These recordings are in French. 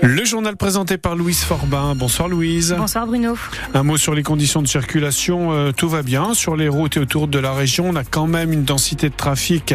Le journal présenté par Louise Forbin. Bonsoir Louise. Bonsoir Bruno. Un mot sur les conditions de circulation. Euh, tout va bien sur les routes et autour de la région. On a quand même une densité de trafic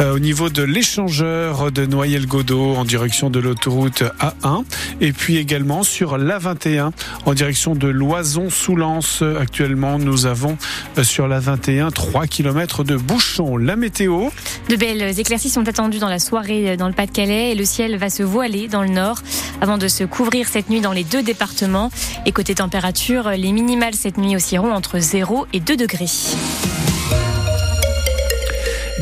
euh, au niveau de l'échangeur de Noyelles-Godot en direction de l'autoroute A1 et puis également sur l'A21 en direction de Loison-sous-Lens. Actuellement, nous avons euh, sur la 21 3 km de bouchons. La météo. De belles éclaircies sont attendues dans la soirée dans le Pas-de-Calais et le ciel va se voiler dans le nord avant de se couvrir cette nuit dans les deux départements. Et côté température, les minimales cette nuit oscilleront entre 0 et 2 degrés.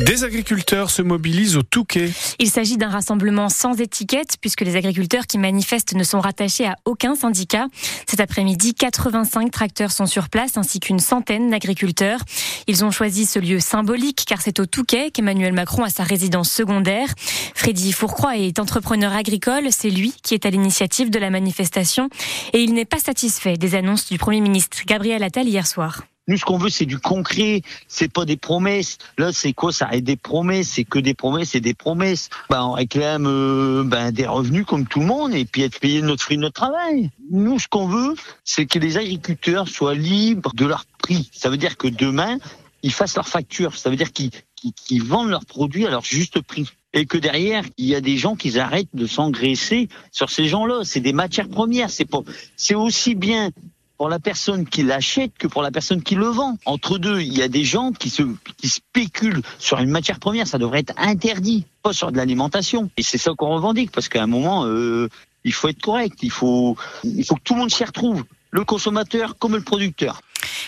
Des agriculteurs se mobilisent au Touquet. Il s'agit d'un rassemblement sans étiquette puisque les agriculteurs qui manifestent ne sont rattachés à aucun syndicat. Cet après-midi, 85 tracteurs sont sur place ainsi qu'une centaine d'agriculteurs. Ils ont choisi ce lieu symbolique car c'est au Touquet qu'Emmanuel Macron a sa résidence secondaire. Freddy Fourcroy est entrepreneur agricole. C'est lui qui est à l'initiative de la manifestation et il n'est pas satisfait des annonces du Premier ministre Gabriel Attal hier soir. Nous, ce qu'on veut, c'est du concret. C'est pas des promesses. Là, c'est quoi? Ça est des promesses. C'est que des promesses et des promesses. Ben, on réclame euh, ben, des revenus comme tout le monde et puis être payé notre fruit de notre travail. Nous, ce qu'on veut, c'est que les agriculteurs soient libres de leur prix. Ça veut dire que demain, ils fassent leur facture. Ça veut dire qu'ils qu'ils vendent leurs produits à leur juste prix. Et que derrière, il y a des gens qui arrêtent de s'engraisser sur ces gens-là. C'est des matières premières. C'est pas, c'est aussi bien pour la personne qui l'achète que pour la personne qui le vend. Entre deux, il y a des gens qui se qui spéculent sur une matière première, ça devrait être interdit, pas sur de l'alimentation. Et c'est ça qu'on revendique parce qu'à un moment, euh, il faut être correct, il faut il faut que tout le monde s'y retrouve, le consommateur comme le producteur.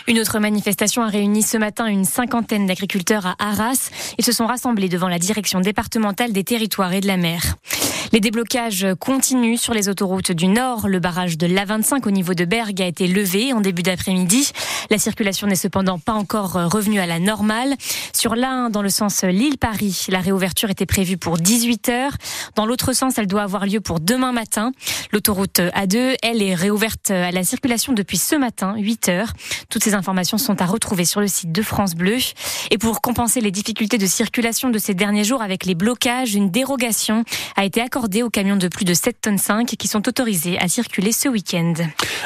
Une autre manifestation a réuni ce matin une cinquantaine d'agriculteurs à Arras. Ils se sont rassemblés devant la direction départementale des territoires et de la mer. Les déblocages continuent sur les autoroutes du Nord. Le barrage de l'A25 au niveau de Bergue a été levé en début d'après-midi. La circulation n'est cependant pas encore revenue à la normale. Sur l'un, dans le sens Lille-Paris, la réouverture était prévue pour 18 heures. Dans l'autre sens, elle doit avoir lieu pour demain matin. L'autoroute A2, elle, est réouverte à la circulation depuis ce matin, 8 heures. Toutes ces informations sont à retrouver sur le site de France Bleu. Et pour compenser les difficultés de circulation de ces derniers jours avec les blocages, une dérogation a été accordée aux camions de plus de 7 tonnes 5 qui sont autorisés à circuler ce week-end.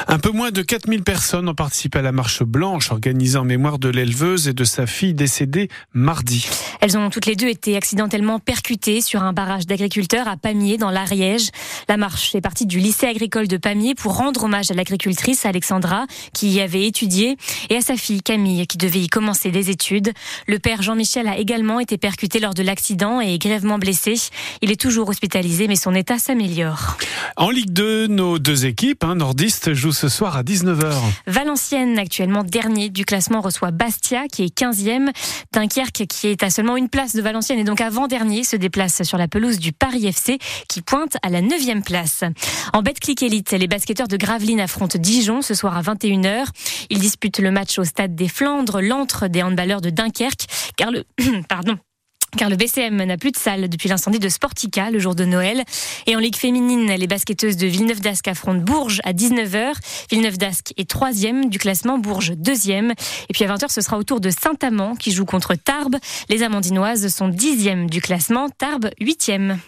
Un peu moins de 4000 personnes ont participé à la marche blanche organisée en mémoire de l'éleveuse et de sa fille décédée mardi. Elles ont toutes les deux été accidentellement percutées sur un barrage d'agriculteurs à Pamiers dans l'Ariège. La marche est partie du lycée agricole de Pamiers pour rendre hommage à l'agricultrice Alexandra qui y avait étudié et à sa fille Camille qui devait y commencer des études. Le père Jean-Michel a également été percuté lors de l'accident et est grièvement blessé. Il est toujours hospitalisé mais son état s'améliore. En Ligue 2, nos deux équipes hein, nordistes jouent ce soir à 19h. Valenciennes, actuellement dernier du classement, reçoit Bastia, qui est 15e. Dunkerque, qui est à seulement une place de Valenciennes et donc avant-dernier, se déplace sur la pelouse du Paris FC, qui pointe à la 9e place. En Betclic Elite, les basketteurs de Gravelines affrontent Dijon ce soir à 21h. Ils disputent le match au stade des Flandres, l'antre des handballeurs de Dunkerque, car le, pardon, car le BCM n'a plus de salle depuis l'incendie de Sportica le jour de Noël. Et en Ligue féminine, les basketteuses de Villeneuve-d'Ascq affrontent Bourges à 19h. Villeneuve-d'Ascq est troisième du classement, Bourges deuxième. Et puis à 20h, ce sera au tour de Saint-Amand qui joue contre Tarbes. Les Amandinoises sont dixièmes du classement, Tarbes huitième.